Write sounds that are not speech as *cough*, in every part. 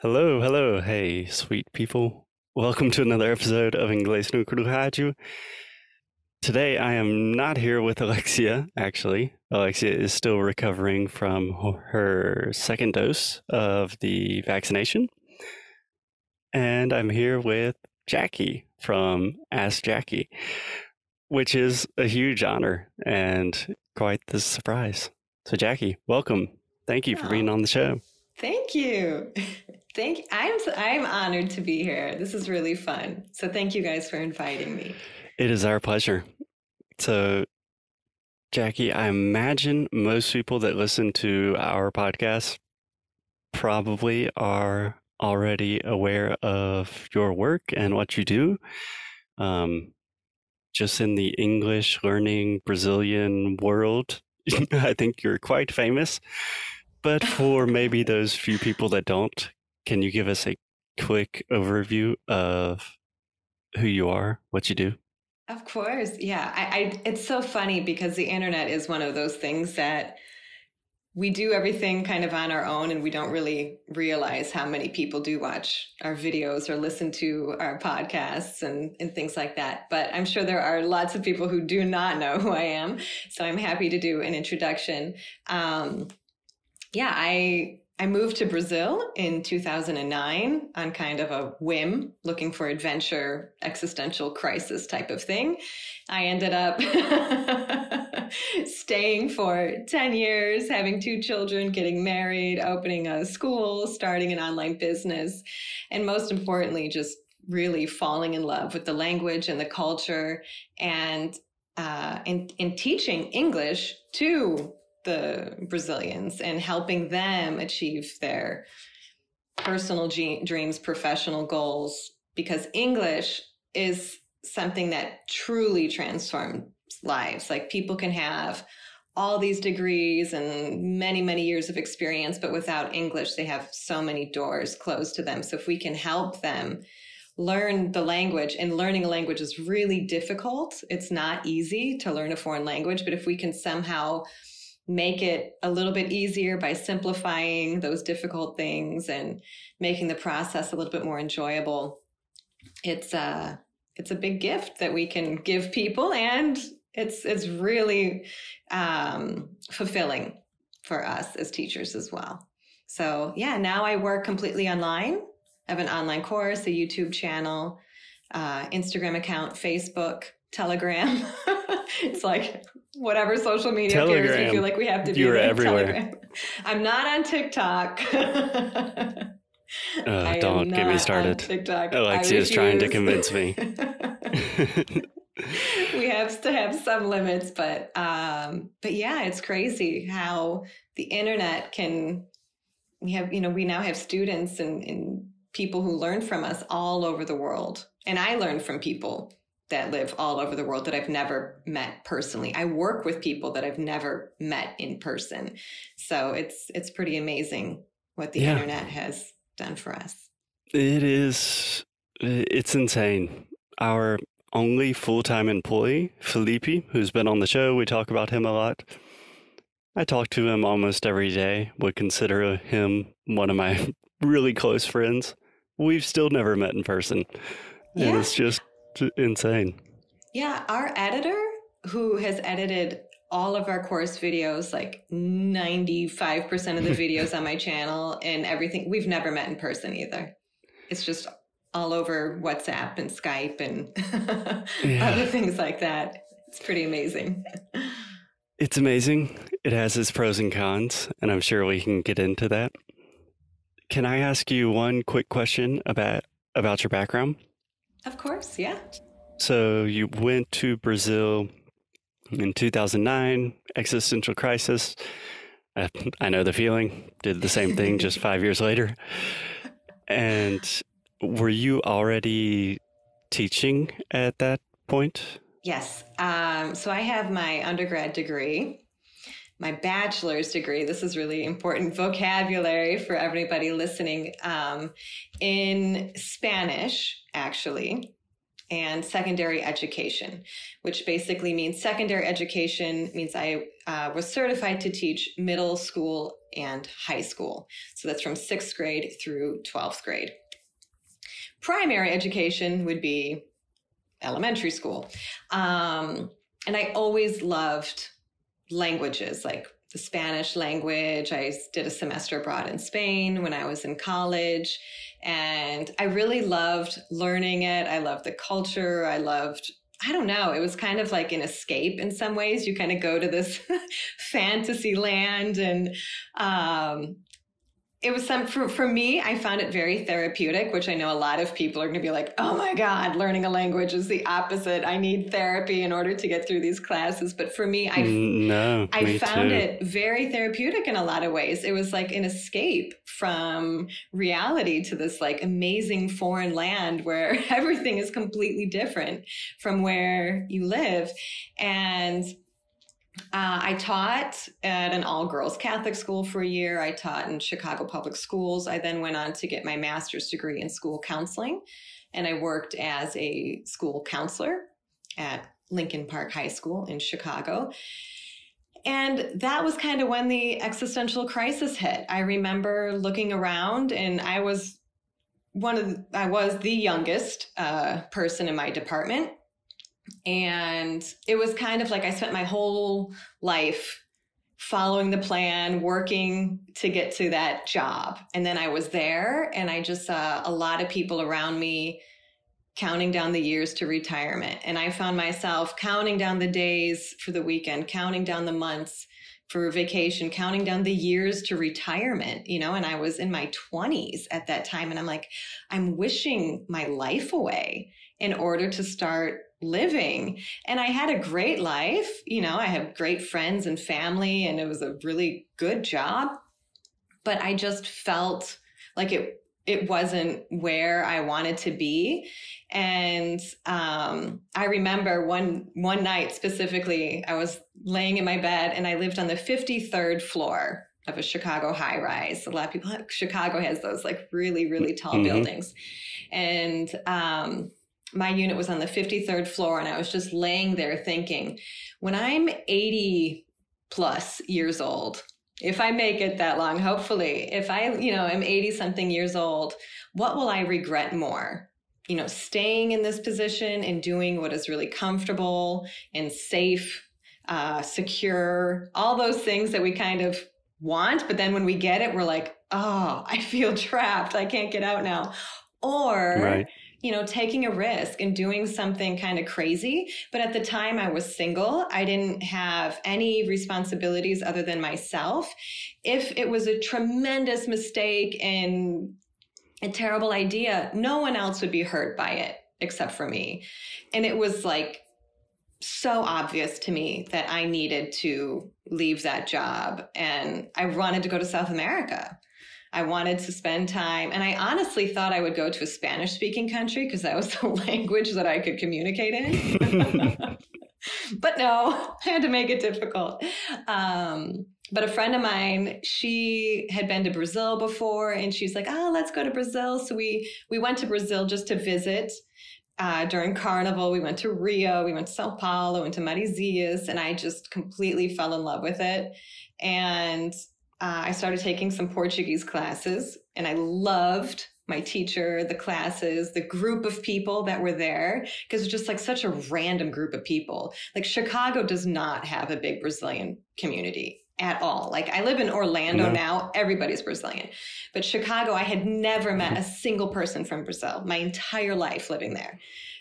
Hello, hello, hey, sweet people. Welcome to another episode of Inglês no Rádio. Today I am not here with Alexia, actually. Alexia is still recovering from her second dose of the vaccination. And I'm here with Jackie from Ask Jackie, which is a huge honor and quite the surprise. So, Jackie, welcome. Thank you for being on the show. Thank you. *laughs* Thank I'm I'm honored to be here. This is really fun. So thank you guys for inviting me. It is our pleasure. So Jackie, I imagine most people that listen to our podcast probably are already aware of your work and what you do. Um, just in the English learning Brazilian world, *laughs* I think you're quite famous. But for maybe those few people that don't, can you give us a quick overview of who you are, what you do? Of course. Yeah. I, I, it's so funny because the internet is one of those things that we do everything kind of on our own and we don't really realize how many people do watch our videos or listen to our podcasts and, and things like that. But I'm sure there are lots of people who do not know who I am. So I'm happy to do an introduction. Um, yeah, I I moved to Brazil in 2009 on kind of a whim, looking for adventure, existential crisis type of thing. I ended up *laughs* staying for 10 years, having two children, getting married, opening a school, starting an online business, and most importantly, just really falling in love with the language and the culture and uh, in, in teaching English to the Brazilians and helping them achieve their personal dreams, professional goals, because English is something that truly transforms lives. Like people can have all these degrees and many, many years of experience, but without English, they have so many doors closed to them. So if we can help them learn the language and learning a language is really difficult. It's not easy to learn a foreign language, but if we can somehow make it a little bit easier by simplifying those difficult things and making the process a little bit more enjoyable. It's a uh, it's a big gift that we can give people, and it's it's really um, fulfilling for us as teachers as well. So yeah, now I work completely online. I have an online course, a YouTube channel, uh, Instagram account, Facebook, Telegram. *laughs* it's like whatever social media Telegram. appears, we feel like we have to do. You're everywhere. Telegram. I'm not on TikTok. *laughs* uh, don't get me started. TikTok. Alexia is trying to convince me. *laughs* we have to have some limits, but um, but yeah, it's crazy how the internet can. We have, you know, we now have students and, and people who learn from us all over the world, and I learn from people that live all over the world that I've never met personally. Mm. I work with people that I've never met in person. So it's it's pretty amazing what the yeah. internet has done for us. It is it's insane. Our only full-time employee, Felipe, who's been on the show, we talk about him a lot. I talk to him almost every day, would consider him one of my *laughs* really close friends. We've still never met in person. Yeah. And it's just insane. Yeah, our editor who has edited all of our course videos, like 95% of the *laughs* videos on my channel and everything, we've never met in person either. It's just all over WhatsApp and Skype and *laughs* yeah. other things like that. It's pretty amazing. It's amazing. It has its pros and cons, and I'm sure we can get into that. Can I ask you one quick question about about your background? Of course, yeah. So you went to Brazil in 2009, existential crisis. I, I know the feeling. Did the same thing just *laughs* five years later. And were you already teaching at that point? Yes. Um, so I have my undergrad degree, my bachelor's degree. This is really important vocabulary for everybody listening um, in Spanish, actually. and secondary education, which basically means secondary education means I uh, was certified to teach middle school and high school. So that's from sixth grade through 12th grade. Primary education would be elementary school. Um, and I always loved languages like the Spanish language. I did a semester abroad in Spain when I was in college. And I really loved learning it. I loved the culture. I loved, I don't know, it was kind of like an escape in some ways. You kind of go to this *laughs* fantasy land and um, it was some for, for me i found it very therapeutic which i know a lot of people are going to be like oh my god learning a language is the opposite. I need therapy in order to get through these classes. But for me i mm, no, i me found too. it very therapeutic in a lot of ways. It was like an escape from reality to this like amazing foreign land where *laughs* everything is completely different from where you live. And uh, I taught at an all girls Catholic school for a year. I taught in Chicago public schools. I then went on to get my master's degree in school counseling, and I worked as a school counselor at Lincoln Park High School in Chicago. And that was kind of when the existential crisis hit. I remember looking around, and I was one of the, I was the youngest uh, person in my department and it was kind of like I spent my whole life following the plan, working to get to that job. And then I was there and I just saw a lot of people around me counting down the years to retirement. And I found myself counting down the days for the weekend, counting down the months for vacation, counting down the years to retirement, you know, and I was in my 20s at that time. And I'm like, I'm wishing my life away in order to start living. And I had a great life. You know, I have great friends and family, and it was a really good job. But I just felt like it it wasn't where I wanted to be. And um, I remember one one night specifically, I was laying in my bed and I lived on the 53rd floor of a Chicago high rise. A lot of people, Chicago has those like really, really tall mm-hmm. buildings. And um, my unit was on the 53rd floor and I was just laying there thinking, when I'm 80 plus years old, if I make it that long, hopefully, if I, you know, am 80 something years old, what will I regret more? You know, staying in this position and doing what is really comfortable and safe, uh, secure, all those things that we kind of want. But then when we get it, we're like, oh, I feel *laughs* trapped. I can't get out now. Or, right you know, taking a risk and doing something kind of crazy. But at the time I was single, I didn't have any responsibilities other than myself. If it was a tremendous mistake and a terrible idea, no one else would be hurt by it except for me. And it was like so obvious to me that I needed to leave that job and I wanted to go to South America. I wanted to spend time. And I honestly thought I would go to a Spanish speaking country because that was *laughs* the language that I could communicate in. *laughs* but no, *laughs* I had to make it difficult. Um, but a friend of mine, she had been to Brazil before and she's like, oh, let's go to Brazil. So we, we went to Brazil just to visit. Uh, during Carnival, we went to Rio, we went to Sao Paulo, went to Marizias, and I just completely fell in love with it. And uh, I started taking some Portuguese classes and I loved my teacher, the classes, the group of people that were there, because it's just like such a random group of people. Like Chicago does not have a big Brazilian community at all. Like I live in Orlando no. now, everybody's Brazilian. But Chicago, I had never met a *laughs* single person from Brazil my entire life living there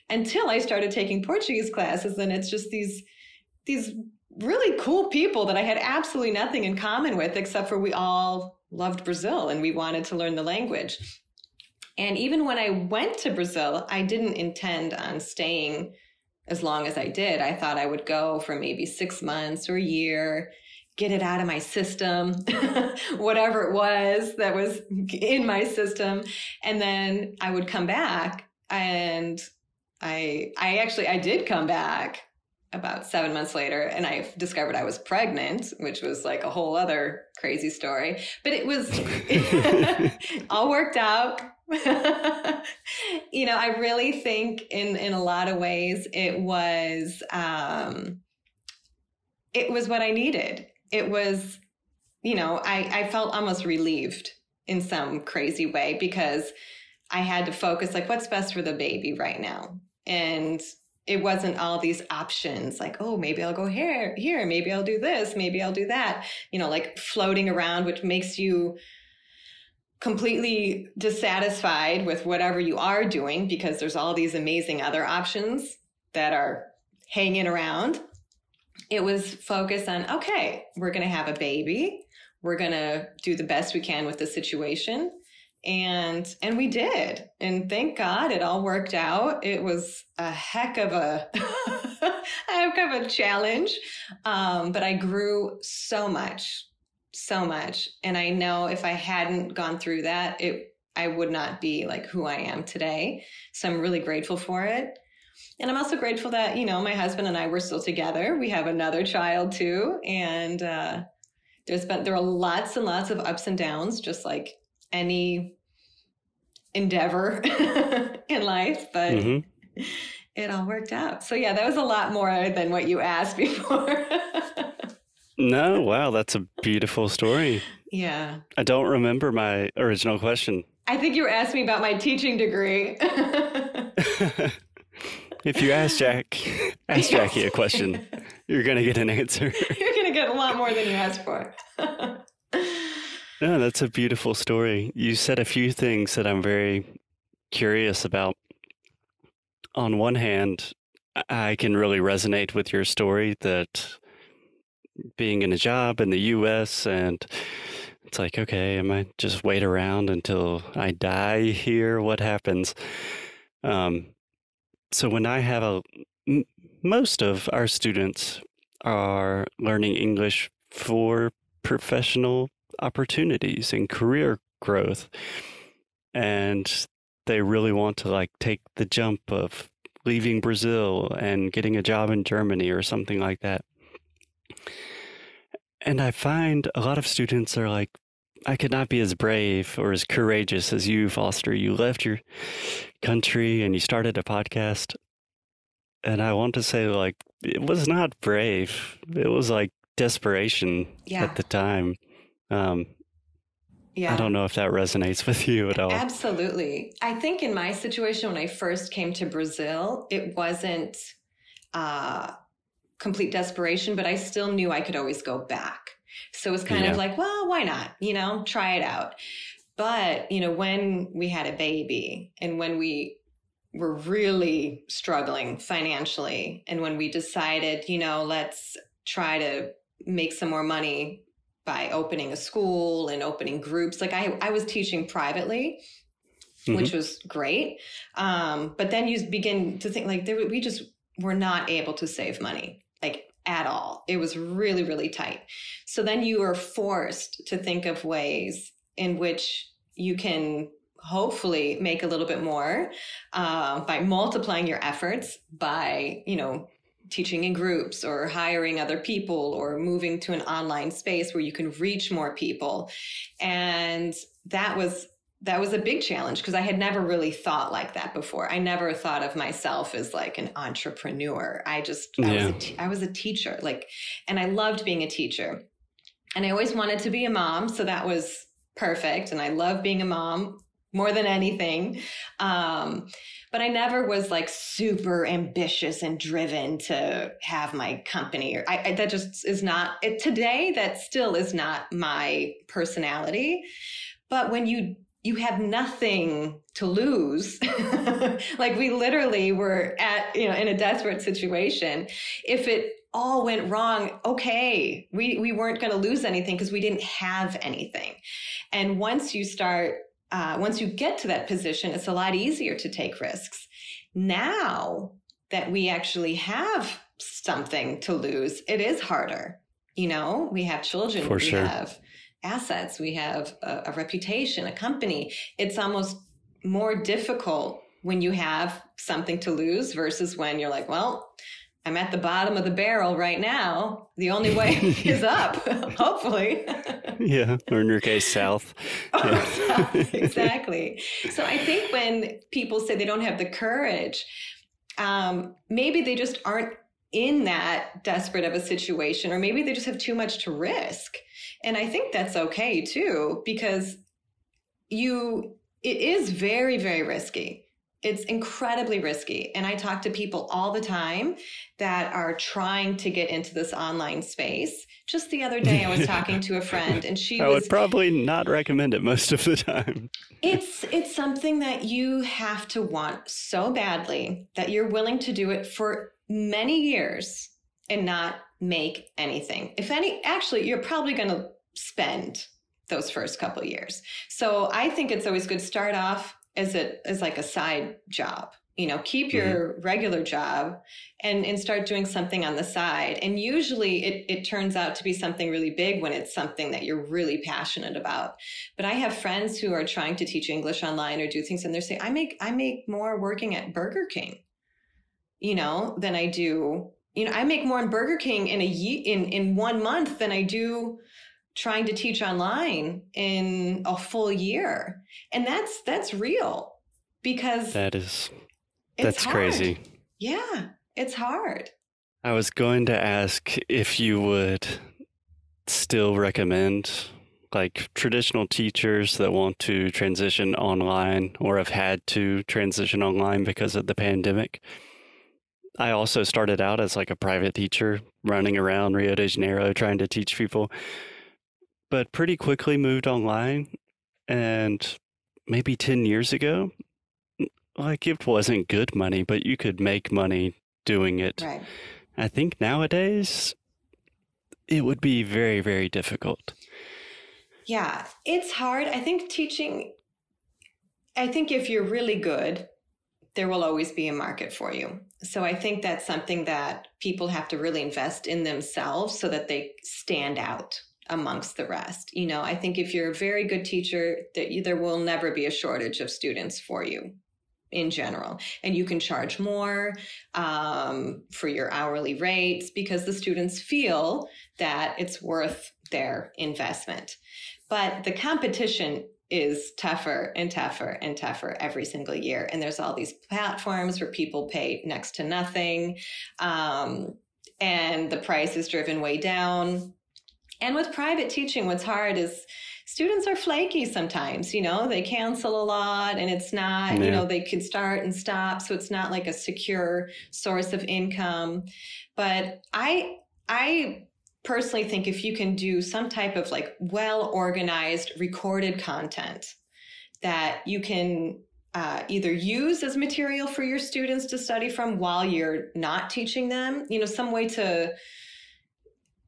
until I started taking Portuguese classes. And it's just these, these really cool people that I had absolutely nothing in common with, except for we all loved Brazil and we wanted to learn the language. And even when I went to Brazil, I didn't intend on staying as long as I did. I thought I would go for maybe six months or a year, get it out of my system, *laughs* whatever it was that was in my system. And then I would come back and I, I actually, I did come back about seven months later and I discovered I was pregnant, which was like a whole other crazy story. But it was *laughs* all worked out. *laughs* you know, I really think in in a lot of ways it was um it was what I needed. It was, you know, I, I felt almost relieved in some crazy way because I had to focus like what's best for the baby right now. And it wasn't all these options like, oh, maybe I'll go here, here, maybe I'll do this, maybe I'll do that, you know, like floating around, which makes you completely dissatisfied with whatever you are doing because there's all these amazing other options that are hanging around. It was focused on, okay, we're going to have a baby. We're going to do the best we can with the situation and and we did. And thank god it all worked out. It was a heck of *laughs* a heck of a challenge. Um, but i grew so much so much. And i know if i hadn't gone through that it i would not be like who i am today. So i'm really grateful for it. And i'm also grateful that you know my husband and i were still together. We have another child too. And uh, there's been there are lots and lots of ups and downs just like any endeavor *laughs* in life, but mm-hmm. it all worked out. So yeah, that was a lot more than what you asked *laughs* before. no, wow, that's a beautiful story. Yeah. I don't remember my original question. I think you were asking me about my teaching degree. *laughs* if you ask Jack, ask Jackie a question, you're going to get an answer. you're going to get a lot more than you asked for. No, that's a beautiful story. You said a few things that I'm very curious about. On one hand, I can really resonate with your story that being in a job in the US and it's like, okay, am I just wait around until I die here? What happens? Um, so when I have a, m- most of our students are learning English for professional opportunities and career growth. And they really want to like take the jump of leaving Brazil and getting a job in Germany or something like that. And I find a lot of students are like, I could not be as brave or as courageous as you, Foster. You left your country and you started a podcast. And I want to say, like, it was not brave. It was like desperation yeah. at the time. Um, yeah. I don't know if that resonates with you at all. Absolutely. I think in my situation, when I first came to Brazil, it wasn't uh, complete desperation, but I still knew I could always go back. So it was kind yeah. of like, well, why not? You know, try it out. But, you know, when we had a baby and when we were really struggling financially, and when we decided, you know, let's try to make some more money by opening a school and opening groups. Like I, I was teaching privately, mm-hmm. which was great. Um, but then you begin to think like there, we just were not able to save money, like at all. It was really, really tight. So then you are forced to think of ways in which you can hopefully make a little bit more uh, by multiplying your efforts by you know teaching in groups or hiring other people or moving to an online space where you can reach more people. And that was that was a big challenge because I had never really thought like that before. I never thought of myself as like an entrepreneur. I just I, was, a t- I was a teacher like and I loved being a teacher. And I always wanted to be a mom, so that was perfect and I love being a mom more than anything. Um, but I never was like super ambitious and driven to have my company. I, I that just is not it, today. That still is not my personality. But when you you have nothing to lose *laughs* like we literally were at you know in a desperate situation if it all went wrong okay we we weren't going to lose anything because we didn't have anything and once you start uh, once you get to that position, it's a lot easier to take risks. Now that we actually have something to lose, it is harder. You know, we have children, For we sure. have assets, we have a, a reputation, a company. It's almost more difficult when you have something to lose versus when you're like, well, I'm at the bottom of the barrel right now. The only way *laughs* is up, *laughs* hopefully. *laughs* yeah, or in your case, south. Yeah. exactly. So I think when people say they don't have the courage, um, maybe they just aren't in that desperate of a situation, or maybe they just have too much to risk. And I think that's okay too, because you, it is very, very risky it's incredibly risky. And I talk to people all the time that are trying to get into this online space. Just the other day, I was *laughs* talking to a friend, and she I was, would probably not recommend it most of the time. It's it's something that you have to want so badly that you're willing to do it for many years and not make anything. If any, actually, you're probably going to spend those first couple years. So I think it's always good to start off as a as like a side job you know keep your mm-hmm. regular job and and start doing something on the side and usually it, it turns out to be something really big when it's something that you're really passionate about but i have friends who are trying to teach english online or do things and they're saying i make i make more working at burger king you know than i do you know i make more in burger king in a year in in one month than i do trying to teach online in a full year. And that's that's real because that is that's hard. crazy. Yeah, it's hard. I was going to ask if you would still recommend like traditional teachers that want to transition online or have had to transition online because of the pandemic. I also started out as like a private teacher running around Rio de Janeiro trying to teach people but pretty quickly moved online. And maybe 10 years ago, like it wasn't good money, but you could make money doing it. Right. I think nowadays it would be very, very difficult. Yeah, it's hard. I think teaching, I think if you're really good, there will always be a market for you. So I think that's something that people have to really invest in themselves so that they stand out amongst the rest. You know, I think if you're a very good teacher, that there will never be a shortage of students for you in general. And you can charge more um, for your hourly rates because the students feel that it's worth their investment. But the competition is tougher and tougher and tougher every single year. And there's all these platforms where people pay next to nothing um, and the price is driven way down and with private teaching, what's hard is students are flaky sometimes, you know, they cancel a lot and it's not, yeah. you know, they could start and stop. So it's not like a secure source of income. But I, I personally think if you can do some type of like well organized recorded content that you can uh, either use as material for your students to study from while you're not teaching them, you know, some way to,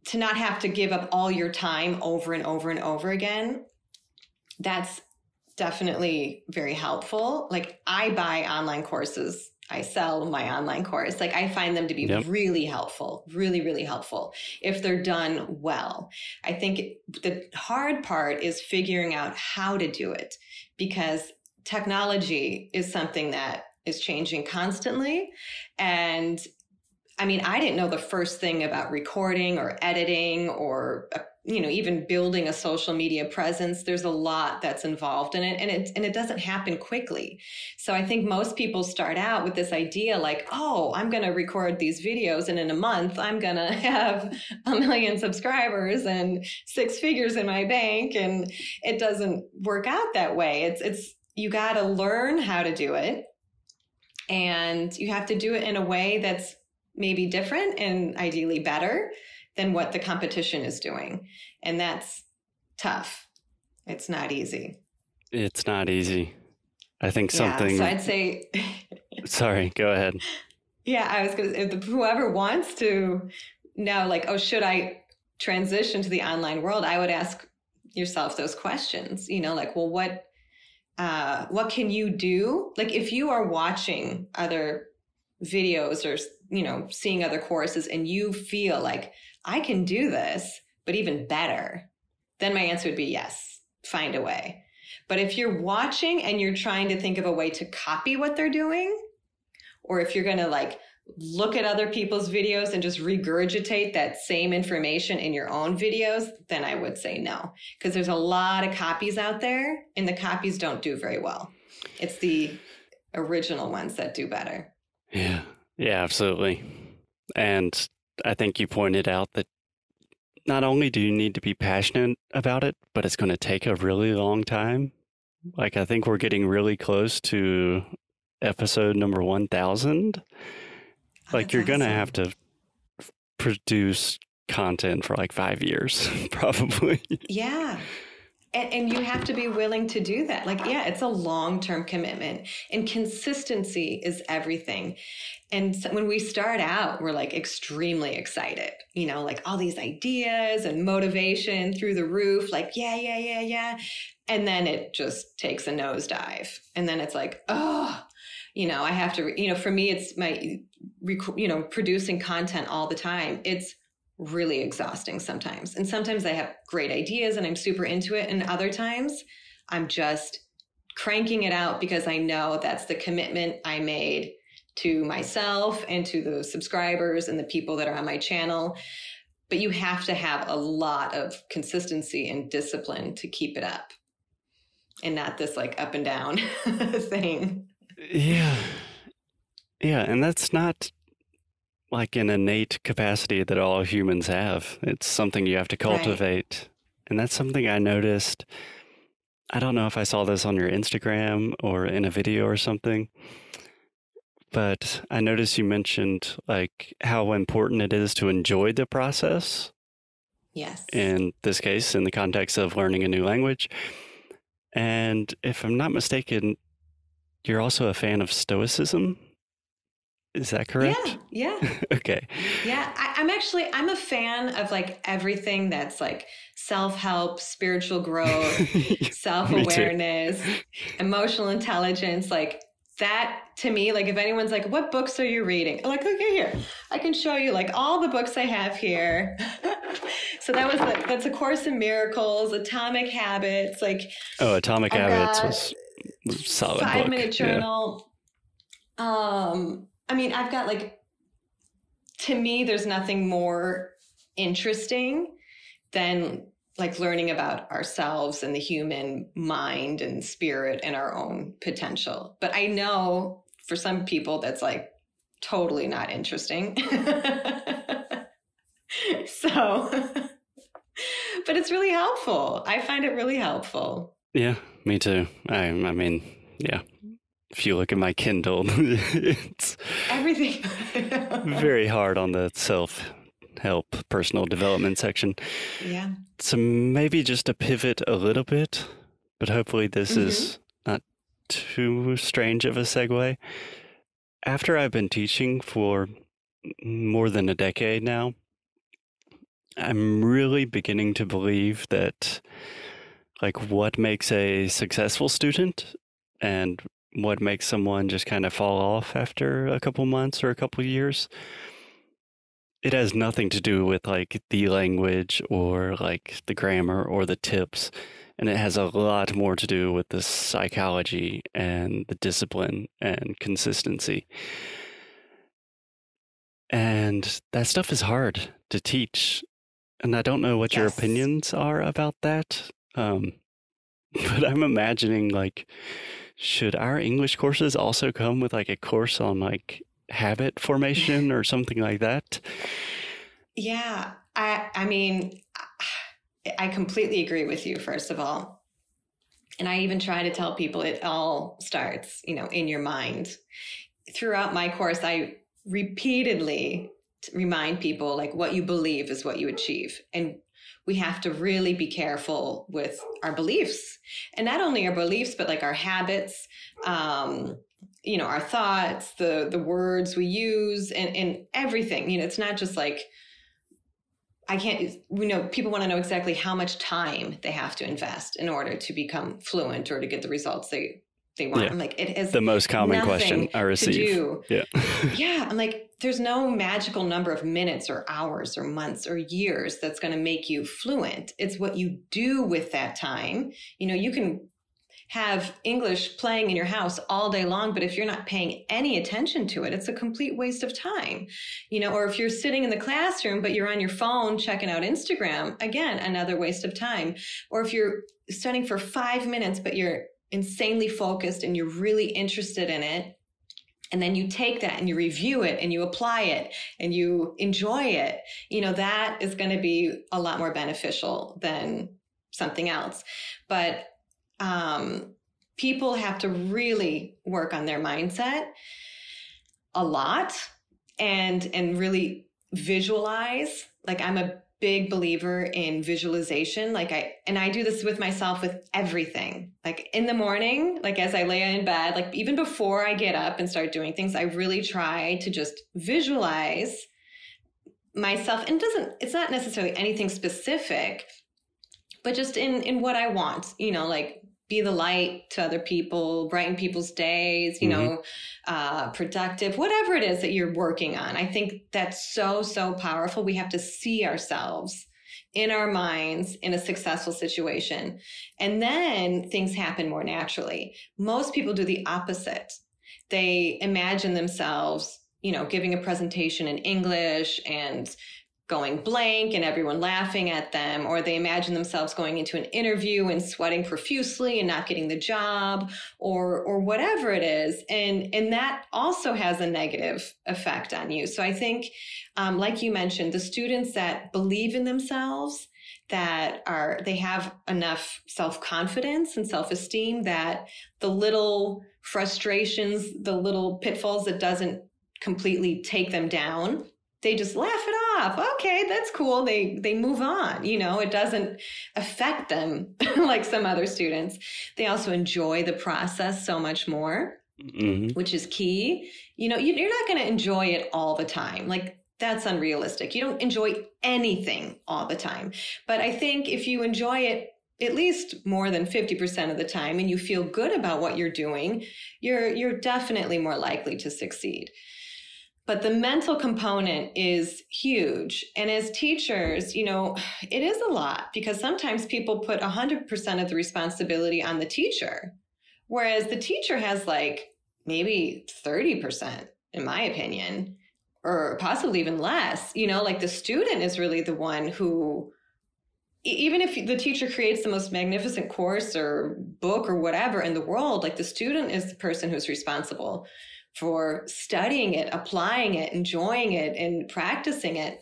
to not have to give up all your time over and over and over again, that's definitely very helpful. Like I buy online courses. I sell my online course. Like I find them to be yep. really helpful, really, really helpful if they're done well. I think the hard part is figuring out how to do it because technology is something that is changing constantly. And I mean, I didn't know the first thing about recording or editing or uh, you know even building a social media presence. There's a lot that's involved in it and it and it doesn't happen quickly. So i think most people start out with this idea like oh i'm going to record these videos and in a month i'm going *laughs* to have a million subscribers and six figures in my bank and it doesn't work out that way. It's it's you got to learn how to do it and you have to do it in a way that's maybe different and ideally better than what the competition is doing. And that's tough. It's not easy. It's not easy. I think something. Yeah, so I'd say. *laughs* sorry, go ahead. Yeah, I was going to. Whoever wants to know, like, oh, should I transition to the online world? I would ask yourself those questions. You know, like, well, what, uh, what can you do? Like, if you are watching other videos or you know seeing other courses and you feel like i can do this but even better then my answer would be yes find a way but if you're watching and you're trying to think of a way to copy what they're doing or if you're going to like look at other people's videos and just regurgitate that same information in your own videos, then I would say no. Because there's a lot of copies out there and the copies don't do very well. It's the original ones that do better. Yeah. Yeah, absolutely. And I think you pointed out that not only do you need to be passionate about it, but it's going to take a really long time. Like, I think we're getting really close to episode number 1000 like you're gonna have to produce content for like five years *laughs* probably Yeah. And, and you have to be willing to do that. Like, yeah, it's a long term commitment, and consistency is everything. And so when we start out, we're like extremely excited, you know, like all these ideas and motivation through the roof, like, yeah, yeah, yeah, yeah. And then it just takes a nosedive. And then it's like, oh, you know, I have to, you know, for me, it's my, you know, producing content all the time. It's really exhausting sometimes. And sometimes I have great ideas and I'm super into it. And other times I'm just cranking it out because I know that's the commitment I made to myself and to the subscribers and the people that are on my channel. But you have to have a lot of consistency and discipline to keep it up and not this like up and down *laughs* thing. yeah yeah and that's not like an innate capacity that all humans have it's something you have to Right. cultivate and that's something i noticed i don't know if i saw this on your instagram or in a video or something but i noticed you mentioned like how important it is to enjoy the process Yes. in this case, in the context of learning a new language. And if I'm not mistaken, you're also a fan of Stoicism. Is that correct? Yeah. Yeah. *laughs* okay. Yeah, I, I'm actually I'm a fan of like everything that's like self help, spiritual *laughs* growth, self awareness, emotional intelligence, like that to me. Like if anyone's like, "What books are you reading?" I'm like, okay, here I can show you like all the books I have here. *laughs* so that was like that's a Course in Miracles, Atomic Habits, like oh, Atomic I've Habits was was solid five book. minute Yeah. journal. Um, I mean, I've got like, to me, there's nothing more interesting than like learning about ourselves and the human mind and spirit and our own potential. But I know for some people that's like totally not interesting. *laughs* so, *laughs* but it's really helpful. I find it really helpful. Yeah, me too. I, I mean, yeah. If you look at my Kindle, *laughs* it's Everything. very hard on the self help personal development section. yeah. So maybe just to pivot a little bit, but hopefully this mm-hmm. is not too strange of a segue. After I've been teaching for more than a decade now, I'm really beginning to believe that like what makes a successful student and what makes someone just kind of fall off after a couple months or a couple years it has nothing to do with like the language or like the grammar or the tips and it has a lot more to do with the psychology and the discipline and consistency. And that stuff is hard to teach and i don't know what your opinions are about that um *laughs* but i'm imagining like should our english courses also come with like a course on like habit formation or something like that Yeah, I I mean I completely agree with you first of all. And I even try to tell people it all starts, you know, in your mind. Throughout my course I repeatedly remind people like what you believe is what you achieve. And we have to really be careful with our beliefs. And not only our beliefs but like our habits um you know our thoughts the the words we use and and everything you know it's not just like I can't, we know people want to know exactly how much time they have to invest in order to become fluent or to get the results they, they want. Yeah. I'm like, it is the most common question I receive. *laughs* Yeah. Yeah. I'm like, there's no magical number of minutes or hours or months or years that's going to make you fluent. It's what you do with that time. You know, you can have English playing in your house all day long, but if you're not paying any attention to it, it's a complete waste of time. You know, or if you're sitting in the classroom, but you're on your phone checking out Instagram, again, another waste of time. Or if you're studying for five minutes, but you're insanely focused and you're really interested in it, and then you take that and you review it and you apply it and you enjoy it, you know, that is going to be a lot more beneficial than something else. But um, people have to really work on their mindset a lot and and really visualize. Like i'm a big believer in visualization. Like i and i do this with myself with everything. Like in the morning like as i lay in bed like even before i get up and start doing things i really try to just visualize myself. And it doesn't it's not necessarily anything specific but just in in what I want, you know, like be the light to other people, brighten people's days, you mm-hmm. know, uh, productive, whatever it is that you're working on. I think that's so, so powerful. We have to see ourselves in our minds in a successful situation. And then things happen more naturally. Most people do the opposite. They imagine themselves, you know, giving a presentation in English and going blank and everyone laughing at them, or they imagine themselves going into an interview and sweating profusely and not getting the job, or or whatever it is, and and that also has a negative effect on you. So I think, um, like you mentioned, the students that believe in themselves that are they have enough self-confidence and self-esteem that the little frustrations the little pitfalls that doesn't completely take them down they just laugh it off. Okay, that's cool. They they move on. You know, it doesn't affect them *laughs* like some other students. They also enjoy the process so much more, mm-hmm. which is key. You know, you're not going to enjoy it all the time. Like that's unrealistic. You don't enjoy anything all the time. But I think if you enjoy it at least more than 50% of the time and you feel good about what you're doing, you're you're definitely more likely to succeed. But the mental component is huge. And as teachers, you know, it is a lot because sometimes people put 100% of the responsibility on the teacher, whereas the teacher has like maybe 30%, in my opinion, or possibly even less. You know, like the student is really the one who even if the teacher creates the most magnificent course or book or whatever in the world, like the student is the person who's responsible for studying it, applying it, enjoying it, and practicing it.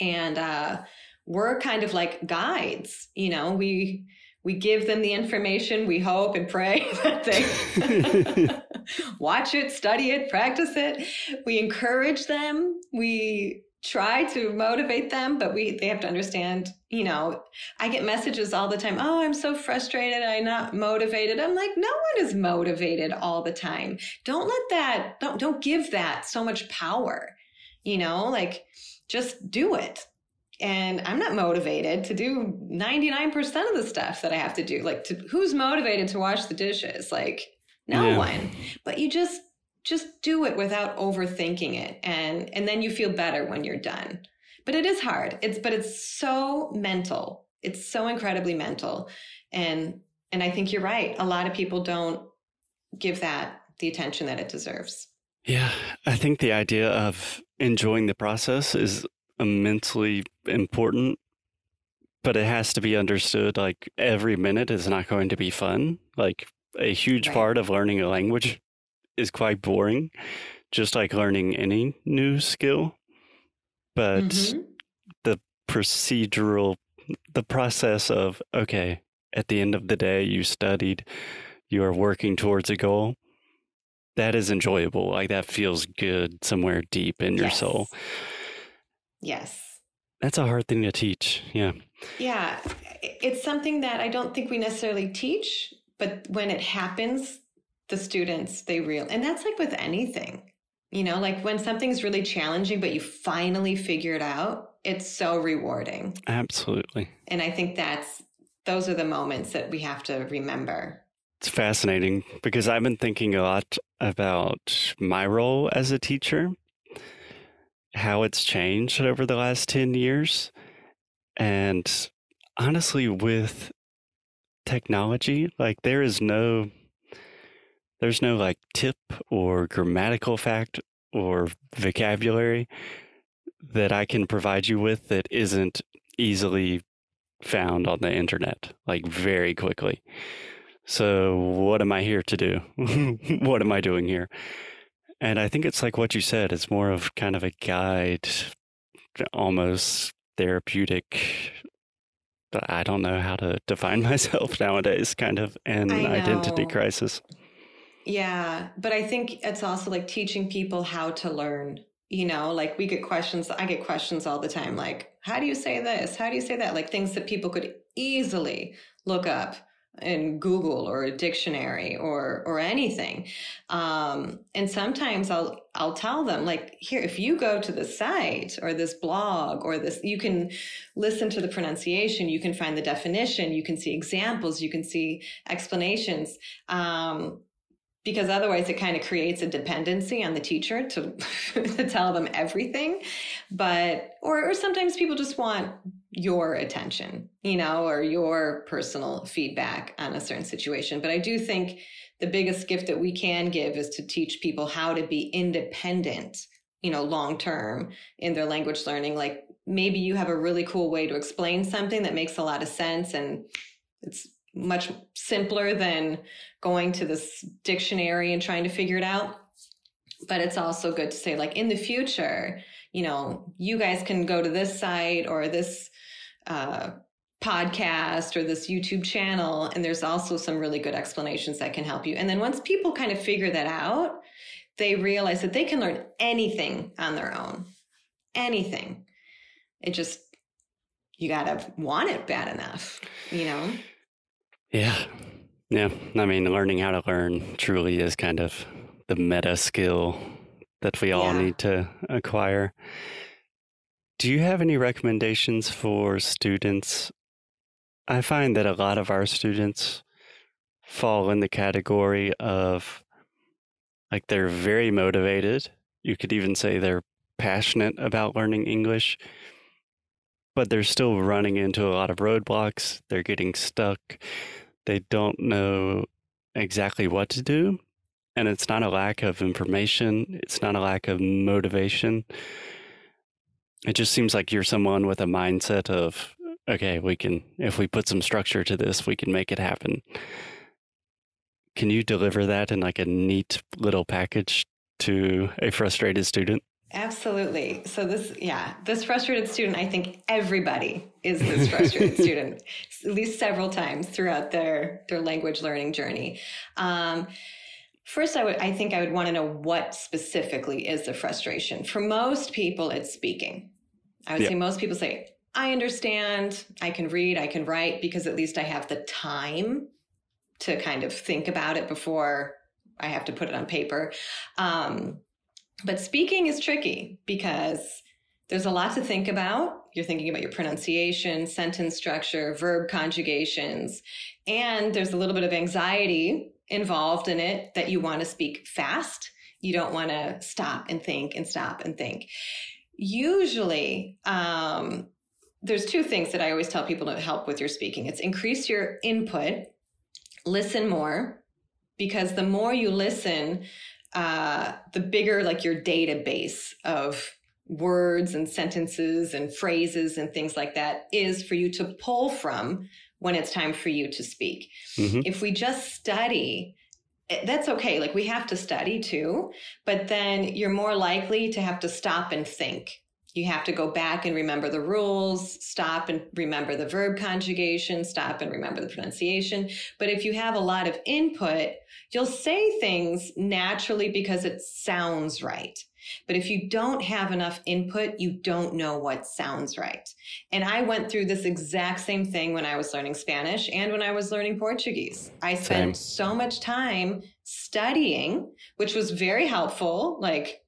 And uh, we're kind of like guides, you know, we we give them the information, we hope and pray *laughs* that they *laughs* *laughs* watch it, study it, practice it. We encourage them. We try to motivate them, but we they have to understand, you know, I get messages all the time, "Oh, I'm so frustrated, I'm not motivated." I'm like, "No one is motivated all the time. Don't let that don't don't give that so much power." You know, like just do it. And I'm not motivated to do 99% of the stuff that I have to do. Like to, who's motivated to wash the dishes? Like no yeah. one. But you just just do it without overthinking it and and then you feel better when you're done. But it is hard. It's but it's so mental. It's so incredibly mental. And and i think you're right. A lot of people don't give that the attention that it deserves. Yeah. I think the idea of enjoying the process is immensely important but it has to be understood like every minute is not going to be fun. Like a huge right. part of learning a language is quite boring, just like learning any new skill. But mm-hmm. the procedural, the process of, okay, at the end of the day, you studied, you are working towards a goal. That is enjoyable. Like that feels good somewhere deep in your yes. soul. Yes. That's a hard thing to teach. Yeah. Yeah. It's something that I don't think we necessarily teach, but when it happens, the students they real and that's like with anything you know like when something's really challenging but you finally figure it out it's so rewarding absolutely and i think that's those are the moments that we have to remember it's fascinating because i've been thinking a lot about my role as a teacher how it's changed over the last 10 years and honestly with technology. Like there is no there's no like tip or grammatical fact or vocabulary that I can provide you with that isn't easily found on the internet like very quickly. So what am I here to do? *laughs* what am I doing here? And I think it's like what you said, it's more of kind of a guide, almost therapeutic. I don't know how to define *laughs* myself nowadays, kind of an identity crisis. Yeah, but I think it's also like teaching people how to learn. You know, like we get questions, I get questions all the time like, how do you say this? How do you say that? Like things that people could easily look up in Google or a dictionary or or anything. Um, and sometimes I'll I'll tell them like here if you go to the site or this blog or this you can listen to the pronunciation, you can find the definition, you can see examples, you can see explanations. Um, because otherwise it kind of creates a dependency on the teacher to, *laughs* to tell them everything but or, or sometimes people just want your attention, you know, or your personal feedback on a certain situation. But I do think the biggest gift that we can give is to teach people how to be independent, you know, long term in their language learning. Like maybe you have a really cool way to explain something that makes a lot of sense and it's much simpler than going to this dictionary and trying to figure it out. But it's also good to say, like, in the future, you know, you guys can go to this site or this uh, podcast or this YouTube channel. And there's also some really good explanations that can help you. And then once people kind of figure that out, they realize that they can learn anything on their own. Anything. It just, you got to want it bad enough, you know? Yeah. Yeah. I mean, learning how to learn truly is kind of the meta skill that we all yeah. need to acquire. Do you have any recommendations for students? I find that a lot of our students fall in the category of like they're very motivated. You could even say they're passionate about learning English, but they're still running into a lot of roadblocks. They're getting stuck. They don't know exactly what to do. And it's not a lack of information, it's not a lack of motivation it just seems like you're someone with a mindset of, okay, we can, if we put some structure to this, we can make it happen. Can you deliver that in like a neat little package to a frustrated student? Absolutely. So this, yeah, this frustrated student, I think everybody is this frustrated *laughs* student, at least several times throughout their their language learning journey. Um, First, I would I think I would want to know what specifically is the frustration. For most people, it's speaking. I would yeah. say most people say, I understand, I can read, I can write, because at least I have the time to kind of think about it before I have to put it on paper. Um, but speaking is tricky because there's a lot to think about. You're thinking about your pronunciation, sentence structure, verb conjugations, and there's a little bit of anxiety involved in it that you want to speak fast. You don't want to stop and think and stop and think. Usually, um, there's two things that I always tell people to help with your speaking. It's increase your input, listen more, because the more you listen, uh, the bigger like your database of words and sentences and phrases and things like that is for you to pull from when it's time for you to speak. Mm-hmm. If we just study, eh, that's okay. Like we have to study too, but then you're more likely to have to stop and think. You have to go back and remember the rules, stop and remember the verb conjugation, stop and remember the pronunciation. But if you have a lot of input, you'll say things naturally because it sounds right. But if you don't have enough input, you don't know what sounds right. And I went through this exact same thing when I was learning Spanish and when I was learning Portuguese. I spent same. so much time studying, which was very helpful. Like,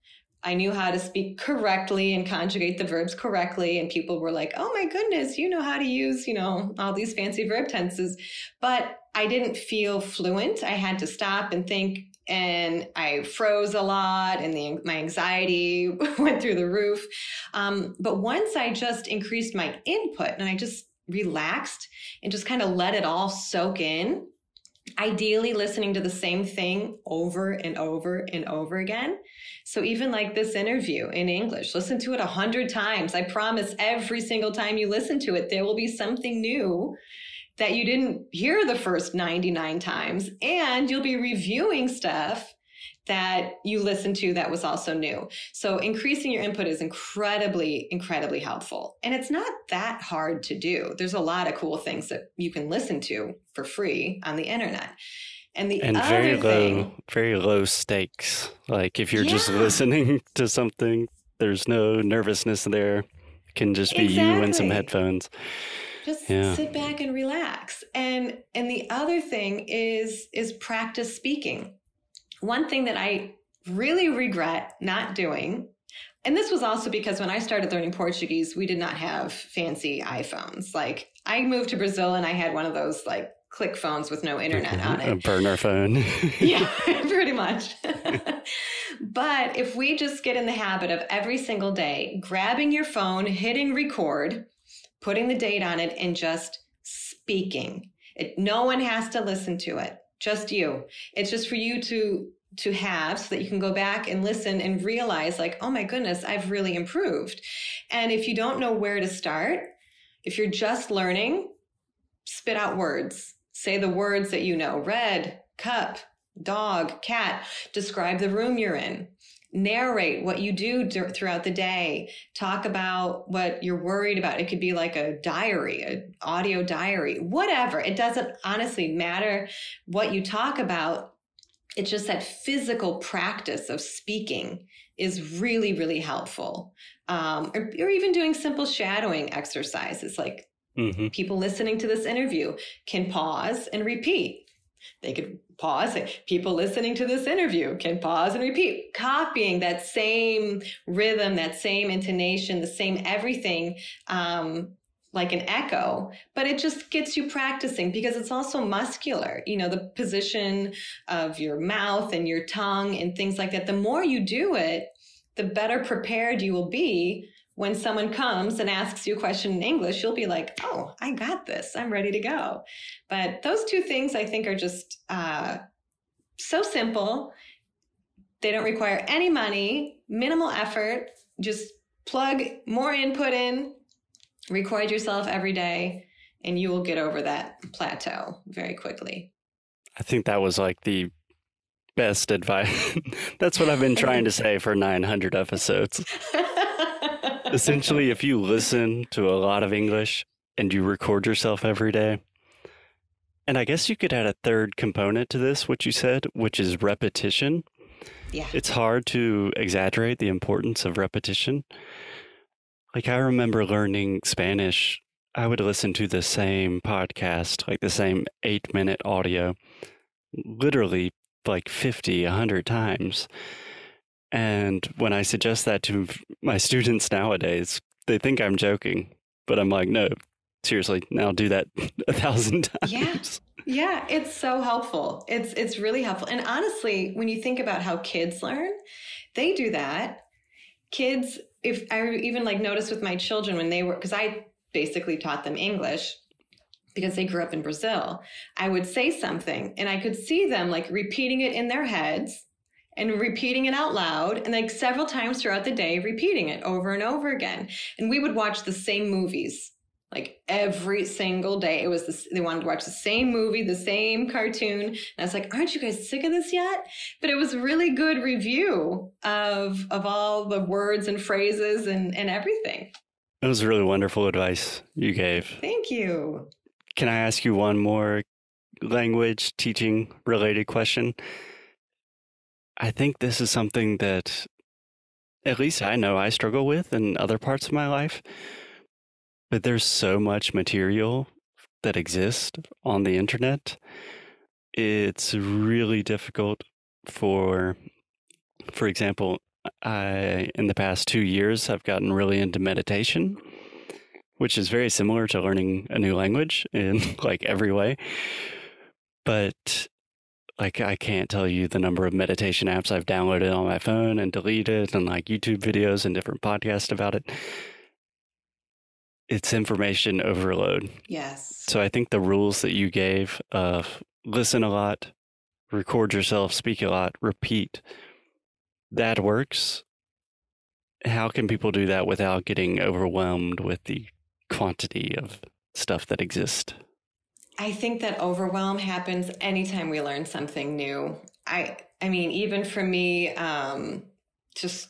I knew how to speak correctly and conjugate the verbs correctly. And people were like, oh my goodness, you know how to use, you know, all these fancy verb tenses. But I didn't feel fluent. I had to stop and think, and I froze a lot, and the, my anxiety *laughs* went through the roof. Um, but once I just increased my input and I just relaxed and just kind of let it all soak in ideally listening to the same thing over and over and over again. So even like this interview in English, listen to it a hundred times. I promise every single time you listen to it, there will be something new that you didn't hear the first 99 times. And you'll be reviewing stuff that you listened to that was also new. So increasing your input is incredibly, incredibly helpful. And it's not that hard to do. There's a lot of cool things that you can listen to for free on the internet. And the and very low, thing, very low stakes. Like if you're yeah. just listening *laughs* to something, there's no nervousness there. It can just be exactly. you and some headphones. Just yeah. sit back and relax. And and the other thing is is practice speaking one thing that I really regret not doing, and this was also because when I started learning Portuguese, we did not have fancy iPhones. Like I moved to Brazil and I had one of those like click phones with no internet on *laughs* it. A burner phone. *laughs* yeah, *laughs* pretty much. but if we just get in the habit of every single day grabbing your phone, hitting record, putting the date on it, and just speaking, it, no one has to listen to it just you. It's just for you to to have so that you can go back and listen and realize like, oh my goodness, I've really improved. And if you don't know where to start, if you're just learning, spit out words. Say the words that you know. Red, cup, dog, cat. Describe the room you're in narrate what you do throughout the day. Talk about what you're worried about. It could be like a diary an audio diary whatever. It doesn't honestly matter what you talk about. It's just that physical practice of speaking is really really helpful. Um, or, or, even doing simple shadowing exercises like mm-hmm. people listening to this interview can pause and repeat. They could pause. People listening to this interview can pause and repeat, copying that same rhythm, that same intonation, the same everything, um, like an echo, but it just gets you practicing because it's also muscular. You know, the position of your mouth and your tongue and things like that. The more you do it, the better prepared you will be when someone comes and asks you a question in English, you'll be like, oh, I got this. I'm ready to go. But those two things I think are just uh, so simple. They don't require any money, minimal effort. Just plug more input in, record yourself every day, and you will get over that plateau very quickly. I think that was like the best advice. *laughs* That's what I've been trying to *laughs* say for 900 episodes. *laughs* essentially, if you listen to a lot of English and you record yourself every day, and I guess you could add a third component to this, what you said, which is repetition. Yeah. It's hard to exaggerate the importance of repetition. Like, I remember learning Spanish, I would listen to the same podcast, like the same eight minute audio, literally like 50, 100 times. And when I suggest that to *laughs* my students nowadays, they think I'm joking, but I'm like, no, seriously, now do that *laughs* a thousand times. Yeah. Yeah, it's so helpful. It's it's really helpful. And honestly, when you think about how kids learn, they do that. Kids, if I even like notice with my children when they were because I basically taught them English because they grew up in Brazil. I would say something and I could see them like repeating it in their heads and repeating it out loud and like several times throughout the day repeating it over and over again. And we would watch the same movies like every single day. It was this, they wanted to watch the same movie the same cartoon. And i was like aren't you guys sick of this yet? But it was a really good review of of all the words and phrases and and everything. It was really wonderful advice you gave. Thank you. Can i ask you one more language teaching related question I think this is something that at least I know I struggle with in other parts of my life. But there's so much material that exists on the internet. It's really difficult for for example, I in the past 2 years I've gotten really into meditation, which is very similar to learning a new language in *laughs* like every way. But like I can't tell you the number of meditation apps I've downloaded on my phone and deleted and like YouTube videos and different podcasts about it. it's information overload. Yes. So I think the rules that you gave of listen a lot, record yourself, speak a lot, repeat, that works. How can people do that without getting overwhelmed with the quantity of stuff that exists? I think that overwhelm happens anytime we learn something new. I I mean, even for me, um, just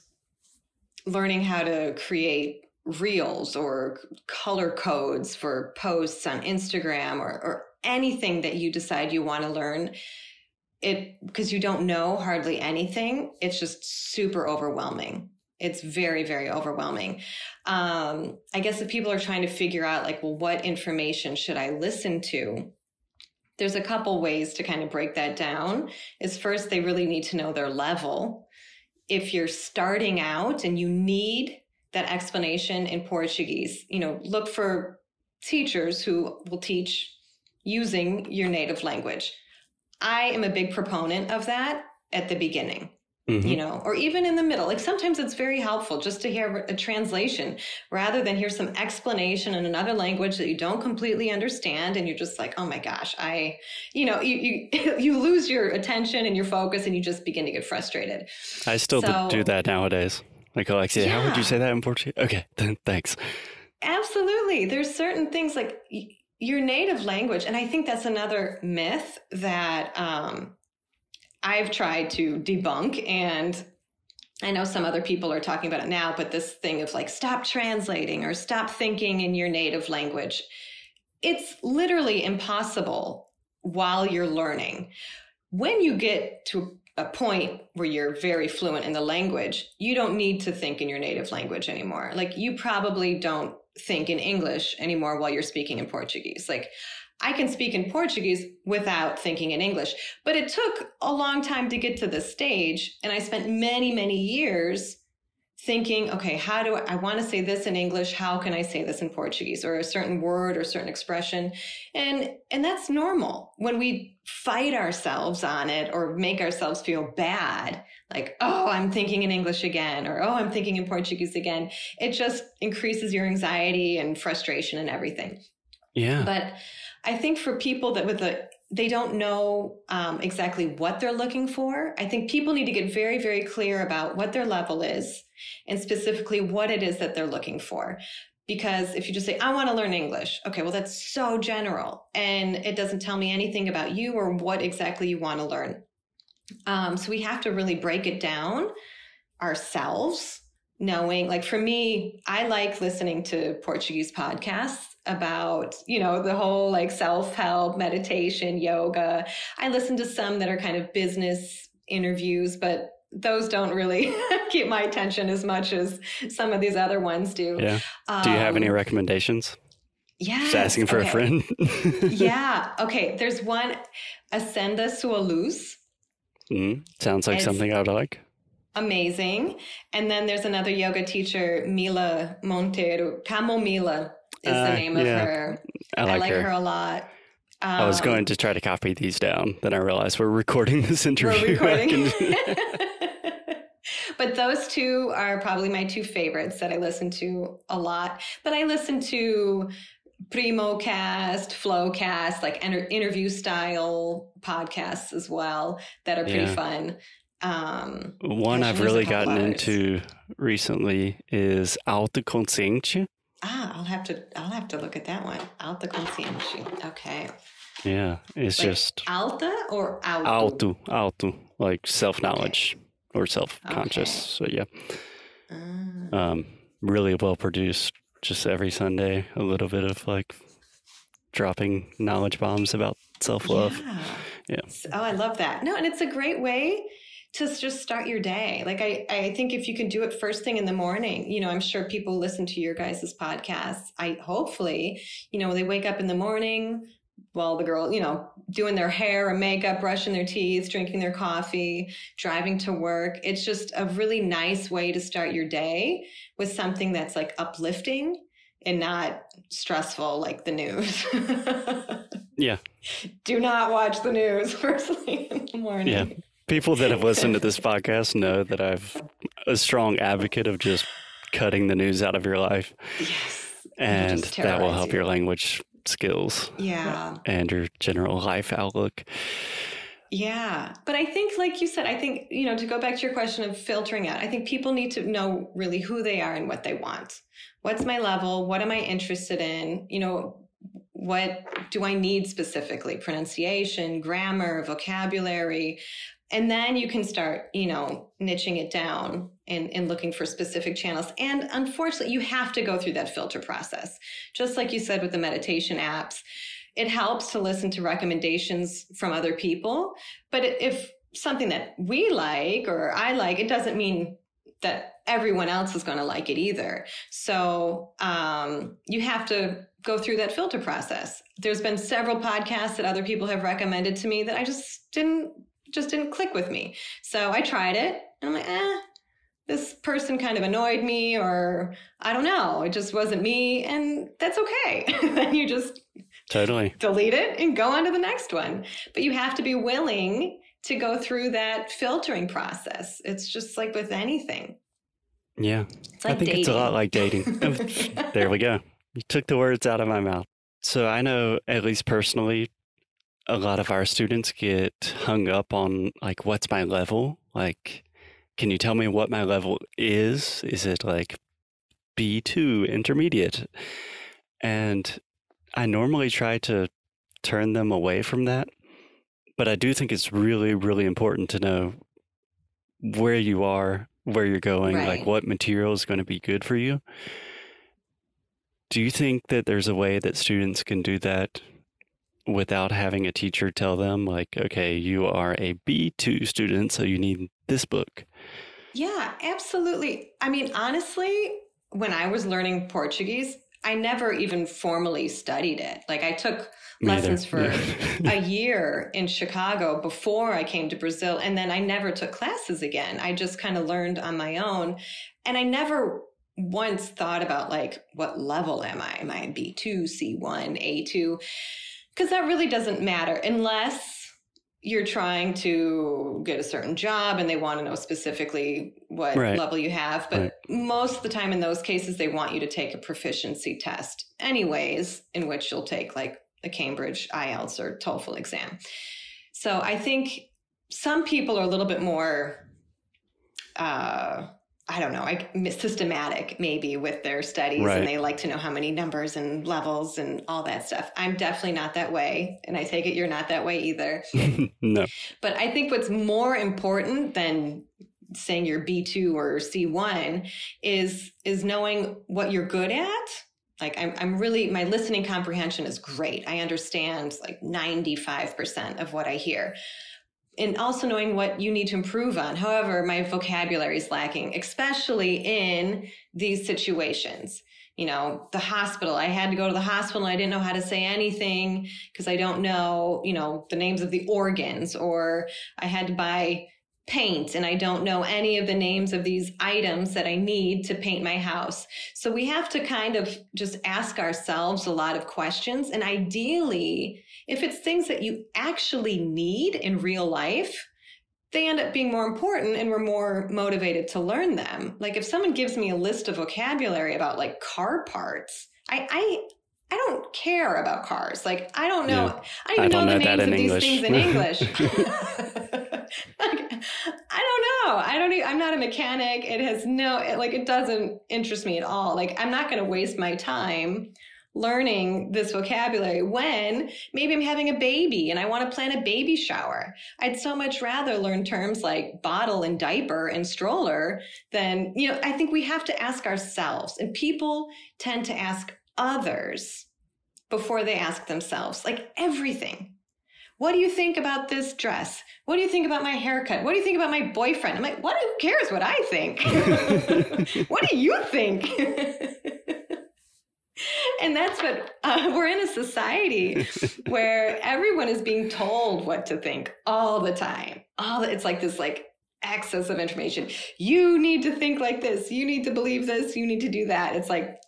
learning how to create reels or color codes for posts on Instagram or, or anything that you decide you want to learn, it because you don't know hardly anything, it's just super overwhelming. It's very, very overwhelming. Um, I guess if people are trying to figure out, like, well, what information should I listen to? There's a couple ways to kind of break that down. Is first, they really need to know their level. If you're starting out and you need that explanation in Portuguese, you know, look for teachers who will teach using your native language. I am a big proponent of that at the beginning. Mm-hmm. you know, or even in the middle. Like sometimes it's very helpful just to hear a translation rather than hear some explanation in another language that you don't completely understand. And you're just like, oh my gosh, I, you know, you, you, *laughs* you lose your attention and your focus and you just begin to get frustrated. I still so, do that nowadays. Like, Alexia, yeah. how would you say that in Portuguese? Okay, *laughs* then thanks. Absolutely. There's certain things like your native language. And I think that's another myth that, um, I've tried to debunk and I know some other people are talking about it now, but this thing of like stop translating or stop thinking in your native language. It's literally impossible while you're learning. When you get to a point where you're very fluent in the language, you don't need to think in your native language anymore. Like you probably don't think in English anymore while you're speaking in Portuguese. Like I can speak in Portuguese without thinking in English. But it took a long time to get to this stage. And I spent many, many years thinking, okay, how do I, I want to say this in English? How can I say this in Portuguese or a certain word or certain expression? And, and that's normal when we fight ourselves on it or make ourselves feel bad. Like, oh, I'm thinking in English again, or oh, I'm thinking in Portuguese again. It just increases your anxiety and frustration and everything. Yeah. But I think for people that with a they don't know um, exactly what they're looking for. I think people need to get very, very clear about what their level is and specifically what it is that they're looking for. Because if you just say, I want to learn English, okay, well, that's so general and it doesn't tell me anything about you or what exactly you want to learn. Um, so we have to really break it down ourselves, knowing, like for me, I like listening to Portuguese podcasts about, you know, the whole like self help, meditation, yoga. I listen to some that are kind of business interviews, but those don't really *laughs* keep my attention as much as some of these other ones do. Yeah. Um, do you have any um, recommendations? Yeah. Just asking for okay. a friend. *laughs* yeah. Okay. There's one, Acenda Sua Luz. Mm, sounds like it's something I would like. Amazing. And then there's another yoga teacher, Mila Monteiro, Camomila is uh, the name of her. I like, I like her. her. a lot. Um, I was going um, to try to copy these down. Then I realized we're recording this interview. *laughs* We're recording. *laughs* but those two are probably my two favorites that I listen to a lot. But I listen to Primocast, Flowcast, like inter- interview style podcasts as well that are pretty yeah. fun. Um, One I've really gotten into recently is Autoconsciente. Ah, I'll have to I'll have to look at that one. Alta consciência. Okay. Yeah, it's like just alta or auto. Alto, alto, like self knowledge okay. or self conscious. Okay. So yeah, uh, um, really well produced. Just every Sunday, a little bit of like dropping knowledge bombs about self love. Yeah. yeah. Oh, I love that. No, and it's a great way to just start your day. Like I, I think if you can do it first thing in the morning, you know, I'm sure people listen to your guys' podcasts. I hopefully, you know, they wake up in the morning while the girl, you know, doing their hair and makeup, brushing their teeth, drinking their coffee, driving to work. It's just a really nice way to start your day with something that's like uplifting and not stressful like the news. *laughs* yeah. Do not watch the news *laughs* first thing in the morning. Yeah people that have listened to this podcast know that I've a strong advocate of just cutting the news out of your life. Yes. and that will help you. your language skills. Yeah. And your general life outlook. Yeah. But I think, like you said, I think, you know, to go back to your question of filtering out, I think people need to know really who they are and what they want. What's my level? What am I interested in? You know, what do I need specifically? Pronunciation, grammar, vocabulary. And then you can start, you know, niching it down and, and looking for specific channels. And unfortunately, you have to go through that filter process. Just like you said with the meditation apps, it helps to listen to recommendations from other people. But if something that we like or I like, it doesn't mean that everyone else is going to like it either. So um, you have to go through that filter process. There's been several podcasts that other people have recommended to me that I just didn't just didn't click with me. So I tried it and I'm like, eh, this person kind of annoyed me or I don't know, it just wasn't me and that's okay. *laughs* then you just totally delete it and go on to the next one. But you have to be willing to go through that filtering process. It's just like with anything. Yeah. Like I think dating. it's a lot like dating. *laughs* there we go. You took the words out of my mouth. So I know, at least personally, a lot of our students get hung up on like, what's my level? Like, can you tell me what my level is? Is it like B2 intermediate? And I normally try to turn them away from that. But I do think it's really, really important to know where you are, where you're going, right. like what material is going to be good for you. Do you think that there's a way that students can do that without having a teacher tell them, like, okay, you are a B2 student, so you need this book? Yeah, absolutely. I mean, honestly, when I was learning Portuguese, I never even formally studied it. Like, I took lessons for *laughs* a year in Chicago before I came to Brazil, and then I never took classes again. I just kind of learned on my own. And I never once thought about like what level am I? Am I B2, C1, A2? Because that really doesn't matter unless you're trying to get a certain job and they want to know specifically what right. level you have. But right. most of the time in those cases, they want you to take a proficiency test, anyways, in which you'll take like a Cambridge IELTS or TOEFL exam. So I think some people are a little bit more uh, I don't know, like systematic maybe with their studies right. and they like to know how many numbers and levels and all that stuff. I'm definitely not that way. And I take it you're not that way either. *laughs* no. But I think what's more important than saying you're B2 or C1 is is knowing what you're good at. Like I'm I'm really my listening comprehension is great. I understand like 95% of what I hear and also knowing what you need to improve on. However, my vocabulary is lacking, especially in these situations. You know, the hospital, I had to go to the hospital and I didn't know how to say anything because I don't know, you know, the names of the organs, or I had to buy paint and I don't know any of the names of these items that I need to paint my house. So we have to kind of just ask ourselves a lot of questions. And ideally, if it's things that you actually need in real life, they end up being more important and we're more motivated to learn them. Like if someone gives me a list of vocabulary about like car parts, I, I I don't care about cars. Like I don't know. Yeah. I don't, I know, know, the names of English. these things in English. *laughs* *laughs* I don't know. I don't. Even, I'm not a mechanic. It has no. It, like it doesn't interest me at all. Like I'm not going to waste my time learning this vocabulary when maybe I'm having a baby and I want to plan a baby shower. I'd so much rather learn terms like bottle and diaper and stroller than, you know, I think we have to ask ourselves and people tend to ask others before they ask themselves, like everything. What do you think about this dress? What do you think about my haircut? What do you think about my boyfriend? I'm like, what? Who cares what I think? *laughs* what do you think? *laughs* and that's what uh, we're in a society *laughs* where everyone is being told what to think all the time. All the, it's like this like excess of information. You need to think like this. You need to believe this. You need to do that. It's like,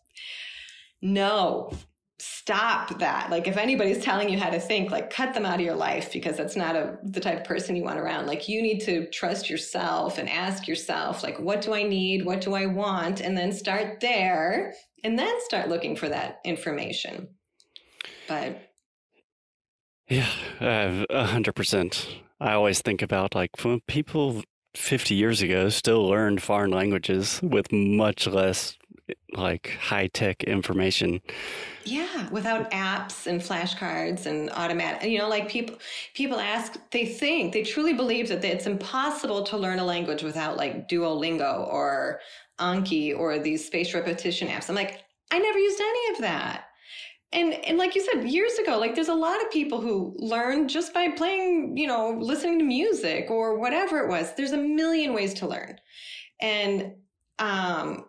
no, stop that. Like if anybody's telling you how to think, like cut them out of your life because that's not a the type of person you want around. Like you need to trust yourself and ask yourself like what do I need? What do I want? And then start there and then start looking for that information. But yeah, a hundred percent. I always think about like when people 50 years ago still learned foreign languages with much less like high tech information. Yeah, without apps and flashcards and automatic, you know, like people people ask, they think, they truly believe that it's impossible to learn a language without like Duolingo or Anki or these spaced repetition apps. I'm like, I never used any of that. And and like you said years ago like there's a lot of people who learn just by playing you know listening to music or whatever it was. There's a million ways to learn. And um,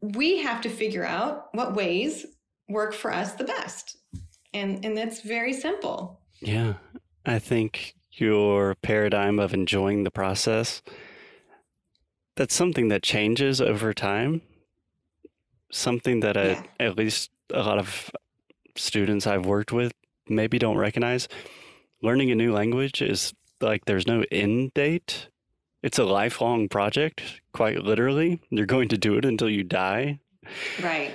we have to figure out what ways work for us the best. And and that's very simple. Yeah. I think your paradigm of enjoying the process that's something that changes over time something that yeah. I, at least a lot of students I've worked with maybe don't recognize. Learning a new language is like there's no end date. It's a lifelong project, quite literally. You're going to do it until you die. Right.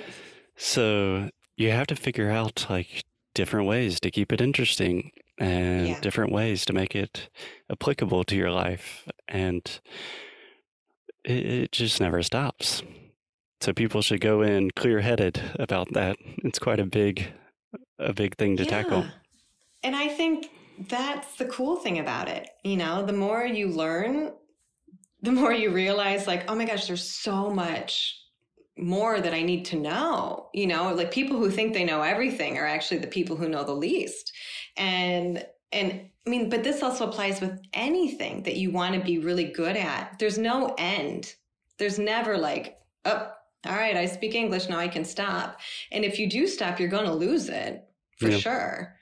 So you have to figure out like different ways to keep it interesting and yeah. different ways to make it applicable to your life. And it, it just never stops. So people should go in clear headed about that. It's quite a big a big thing to yeah. tackle. And I think that's the cool thing about it. You know, the more you learn, the more you realize, like, oh my gosh, there's so much more that I need to know. You know, like people who think they know everything are actually the people who know the least. And, and I mean, but this also applies with anything that you want to be really good at. There's no end. There's never like, oh, all right, I speak English, now I can stop. And if you do stop, you're going to lose it for yeah. sure.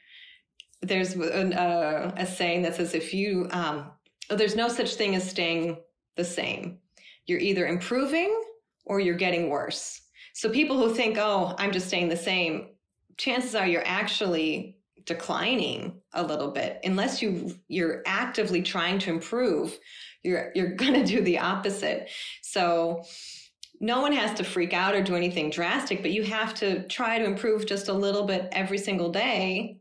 There's a, uh, a, saying that says if you, um, oh, there's no such thing as staying the same. You're either improving or you're getting worse. So people who think, oh, I'm just staying the same, chances are you're actually declining a little bit unless you you're actively trying to improve you're you're *laughs* going to do the opposite so no one has to freak out or do anything drastic, but you have to try to improve just a little bit every single day.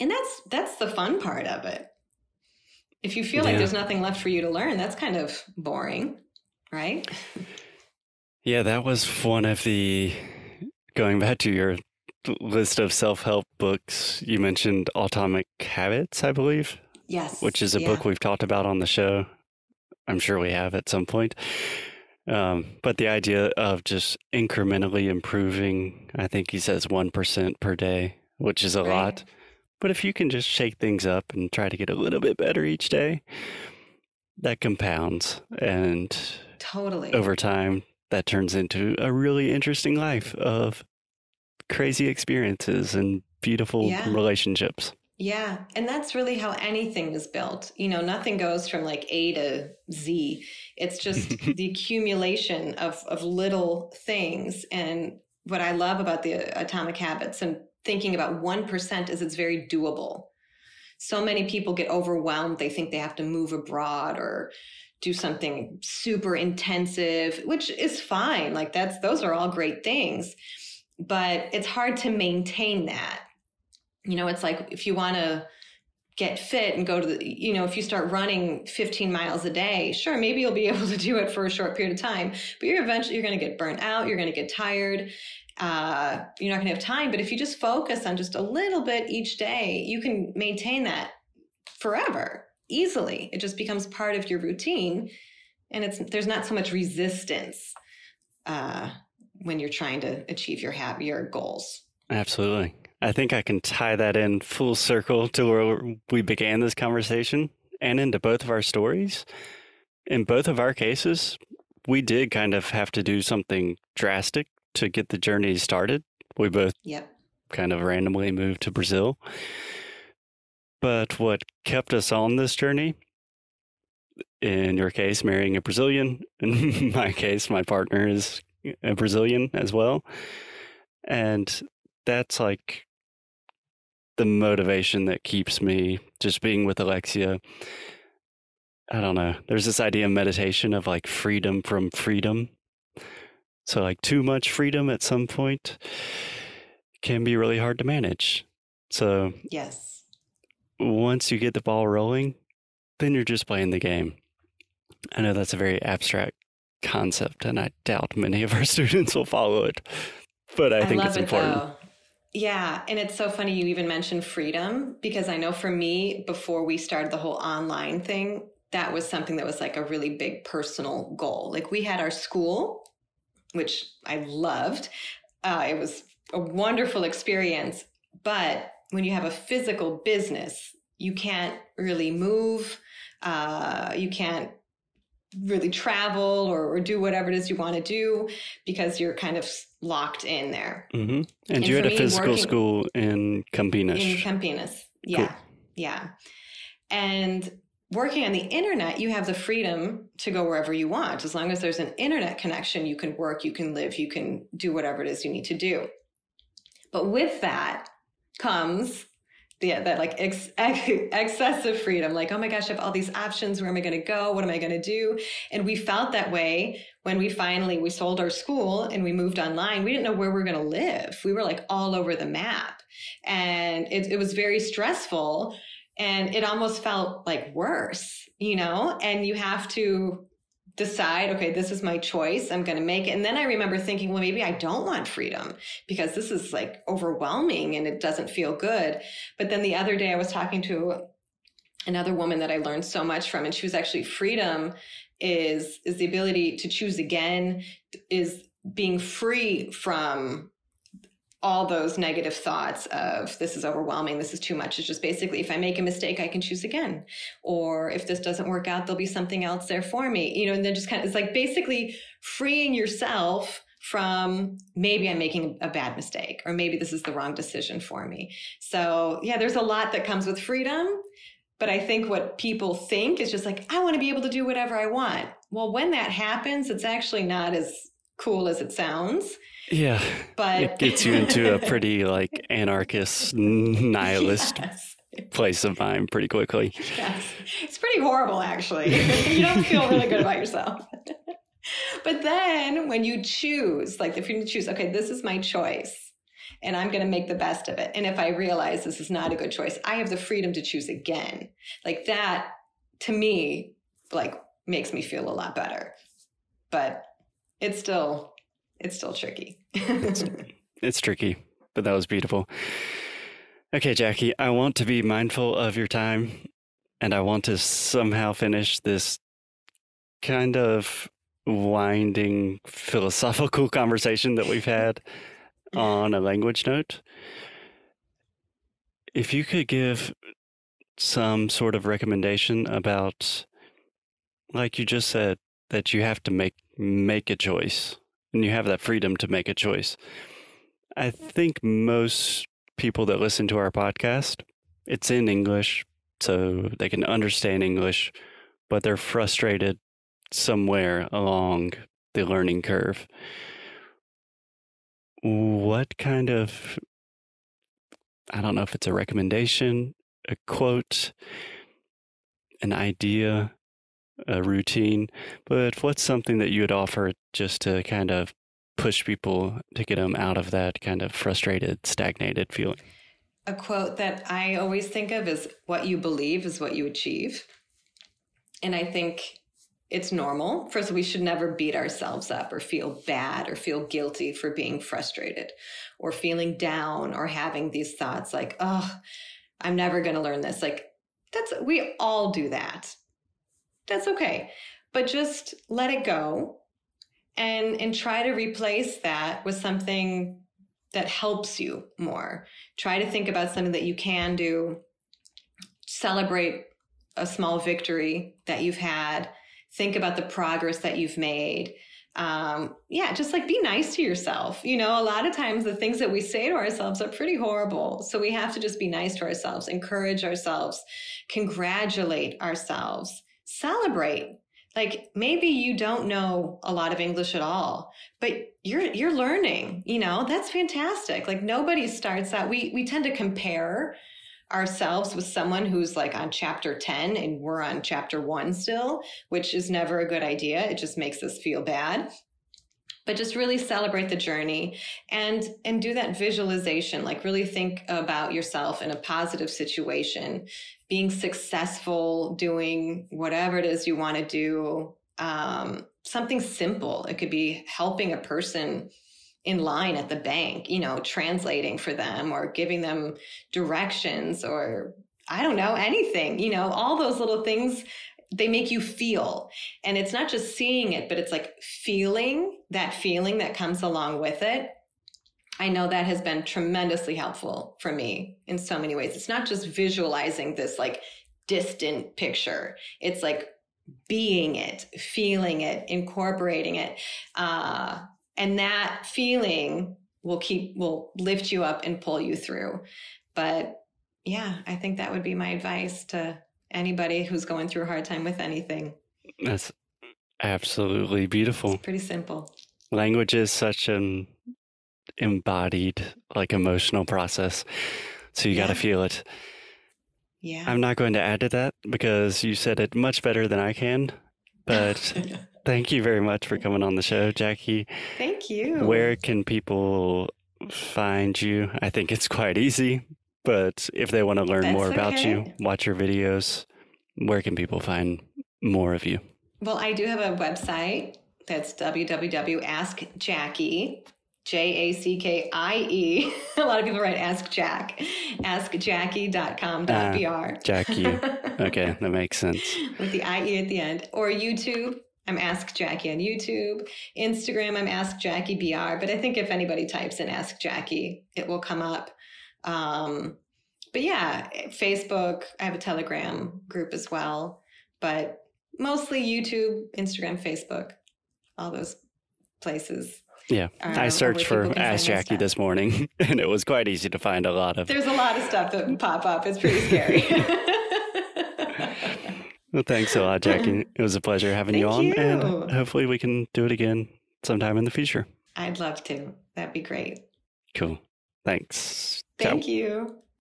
And that's that's the fun part of it. If you feel yeah. like there's nothing left for you to learn, that's kind of boring, right? *laughs* Yeah, that was one of the going back to your list of self-help books. You mentioned Atomic Habits, I believe. Yes. Which is a yeah. book we've talked about on the show. I'm sure we have at some point. Um, but the idea of just incrementally improving, I think he says 1% per day, which is a right. lot. But if you can just shake things up and try to get a little bit better each day, that compounds. And totally over time, that turns into a really interesting life of crazy experiences and beautiful yeah. relationships. Yeah. And that's really how anything is built. You know, nothing goes from like A to Z. It's just *laughs* the accumulation of, of little things. And what I love about the atomic habits and thinking about 1% is it's very doable. So many people get overwhelmed. They think they have to move abroad or do something super intensive, which is fine. Like that's, those are all great things. But it's hard to maintain that you know, it's like if you want to get fit and go to the, you know, if you start running 15 miles a day, sure, maybe you'll be *laughs* able to do it for a short period of time, but you're eventually, you're going to get burnt out. You're going to get tired. Uh, you're not going to have time. But if you just focus on just a little bit each day, you can maintain that forever easily. It just becomes part of your routine. And it's, there's not so much resistance, uh, when you're trying to achieve your, have your goals. Absolutely. I think I can tie that in full circle to where we began this conversation and into both of our stories. In both of our cases, we did kind of have to do something drastic to get the journey started. We both yep. kind of randomly moved to Brazil. But what kept us on this journey, in your case, marrying a Brazilian, *laughs* in my case, my partner is a Brazilian as well. And that's like the motivation that keeps me just being with Alexia. I don't know. There's this idea of meditation of like freedom from freedom. So, like, too much freedom at some point can be really hard to manage. So, yes. Once you get the ball rolling, then you're just playing the game. I know that's a very abstract concept, and I doubt many of our *laughs* students will follow it, but I, I think it's important. Though. Yeah. And it's so funny you even mentioned freedom because I know for me, before we started the whole online thing, that was something that was like a really big personal goal. Like we had our school, which I loved. Uh, it was a wonderful experience. But when you have a physical business, you can't really move. Uh, you can't really travel or, or, do whatever it is you want to do because you're kind of locked in there. Mm-hmm. And, and, you had a physical working, school in Campinas. In Campinas, yeah, cool. yeah. And working on the internet, you have the freedom to go wherever you want. As long as there's an internet connection, you can work, you can live, you can do whatever it is you need to do. But with that comes yeah, that like ex- ex- excessive freedom. Like, oh my gosh, I have all these options. Where am I going to go? What am I going to do? And we felt that way when we finally we sold our school and we moved online. We didn't know where we were going to live. We were like all over the map, and it, it was very stressful. And it almost felt like worse, you know. And you have to decide, okay, this is my choice. I'm going to make it. And then I remember thinking, well, maybe I don't want freedom because this is like overwhelming and it doesn't feel good. But then the other day I was talking to another woman that I learned so much from, and she was actually freedom is, is the ability to choose again, is being free from all those negative thoughts of this is overwhelming, this is too much. It's just basically if I make a mistake, I can choose again. Or if this doesn't work out, there'll be something else there for me. You know, and then just kind of it's like basically freeing yourself from maybe I'm making a bad mistake or maybe this is the wrong decision for me. So yeah, there's a lot that comes with freedom. But I think what people think is just like, I want to be able to do whatever I want. Well, when that happens, it's actually not as cool as it sounds yeah. But it gets you into a pretty like anarchist, *laughs* nihilist yes. place of mind pretty quickly. Yes. It's pretty horrible, actually. *laughs* you don't feel really good about yourself. *laughs* but then when you choose, like if you choose, okay, this is my choice and I'm going to make the best of it. And if I realize this is not a good choice, I have the freedom to choose again. Like that to me, like makes me feel a lot better. But it's still it's still tricky. it's, *laughs* it's tricky, but that was beautiful. Okay, Jackie, I want to be mindful of your time and I want to somehow finish this kind of winding philosophical *laughs* conversation that we've had on a language note. If you could give some sort of recommendation about like you just said that you have to make make a choice and you have that freedom to make a choice. I think most people that listen to our podcast, it's in English, so they can understand English, but they're frustrated somewhere along the learning curve. What kind of, I don't know if it's a recommendation, a quote, an idea a routine, but what's something that you would offer just to kind of push people to get them out of that kind of frustrated, stagnated feeling? A quote that I always think of is what you believe is what you achieve. And I think it's normal. First, we should never beat ourselves up or feel bad or feel guilty for being frustrated or feeling down or having these thoughts like, oh, I'm never going to learn this. Like, that's, we all do that that's okay. But just let it go and and try to replace that with something that helps you more. Try to think about something that you can do. Celebrate a small victory that you've had. Think about the progress that you've made. Um, yeah, just like be nice to yourself. You know, a lot of times the things that we say to ourselves are pretty horrible. So we have to just be nice to ourselves, encourage ourselves, congratulate ourselves celebrate. Like maybe you don't know a lot of english at all but you're you're learning you know? That's fantastic. Like nobody starts out we we tend to compare ourselves with someone who's like on chapter 10 and we're on chapter 1 still which is never a good idea. It just makes us feel bad but just really celebrate the journey and and do that visualization like really think about yourself in a positive situation being successful doing whatever it is you want to do um, something simple. It could be helping a person in line at the bank you know translating for them or giving them directions or I don't know, anything, you know, all those little things they make you feel. And it's not just seeing it, but it's like feeling that feeling that comes along with it. I know that has been tremendously helpful for me in so many ways. It's not just visualizing this like distant picture, it's like being it, feeling it, incorporating it. Uh, and that feeling will keep, will lift you up and pull you through. But yeah, I think that would be my advice to anybody who's going through a hard time with anything. That's absolutely beautiful. It's pretty simple. Language is such an embodied, like emotional process. So you yeah. got to feel it. Yeah. I'm not going to add to that because you said it much better than I can. But *laughs* thank you very much for coming on the show, Jackie. Thank you. Where can people find you? I think it's quite easy. But if they want to learn That's more about okay. you, watch your videos, where can people find more of you? Well, I do have a website that's www.askjackie, J A C K I E. *laughs* A lot of people write Ask Jack, askjackie.com.br. Uh, Jackie. *laughs* okay, that makes sense. With the IE at the end. Or YouTube. I'm Ask Jackie on YouTube. Instagram, I'm Ask Jackie BR. But I think if anybody types in Ask Jackie, it will come up. Um, but yeah, Facebook, I have a Telegram group as well, but mostly YouTube, Instagram, Facebook, all those places. Yeah, are, I searched for Ask Jackie this morning, *laughs* and it was quite easy to find a lot of. There's a lot of stuff that pop up. It's pretty scary. *laughs* well, thanks a lot, Jackie. *laughs* It was a pleasure having you on, you. and hopefully we can do it again sometime in the future. I'd love to. That'd be great. Cool. Thanks. Thank Ciao. you.